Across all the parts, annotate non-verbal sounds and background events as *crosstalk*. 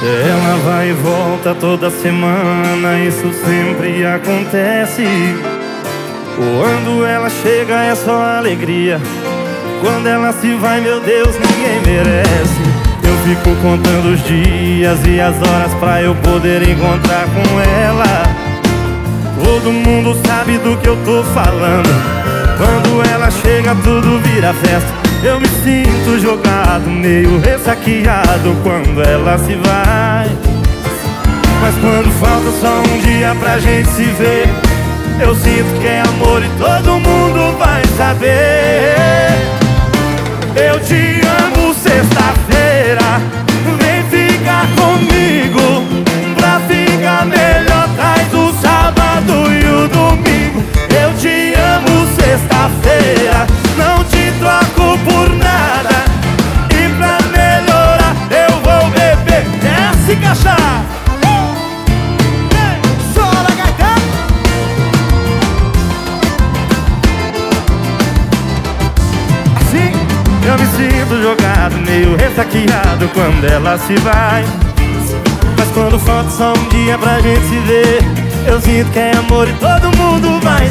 Ela vai e volta toda semana, isso sempre acontece. Quando ela chega é só alegria. Quando ela se vai, meu Deus, ninguém merece. Eu fico contando os dias e as horas pra eu poder encontrar com ela. Todo mundo sabe do que eu tô falando. Quando ela chega, tudo vira festa. Eu me sinto jogado, meio ressaqueado quando ela se vai. Mas quando falta só um dia pra gente se ver Eu sinto que é amor e todo sinto jogado Meio ressaqueado quando ela se vai. Mas quando falta só um dia pra gente se ver Eu sinto que é amor e todo mundo vai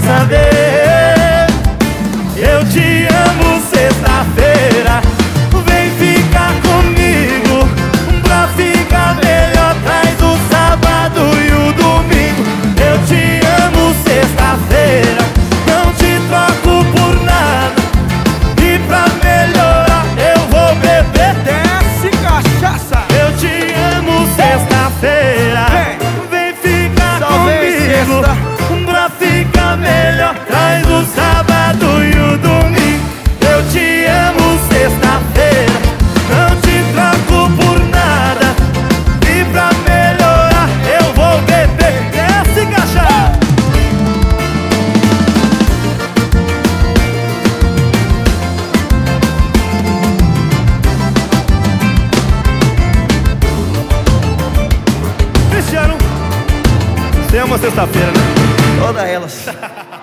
Você ama sexta-feira, né? Todas elas *laughs*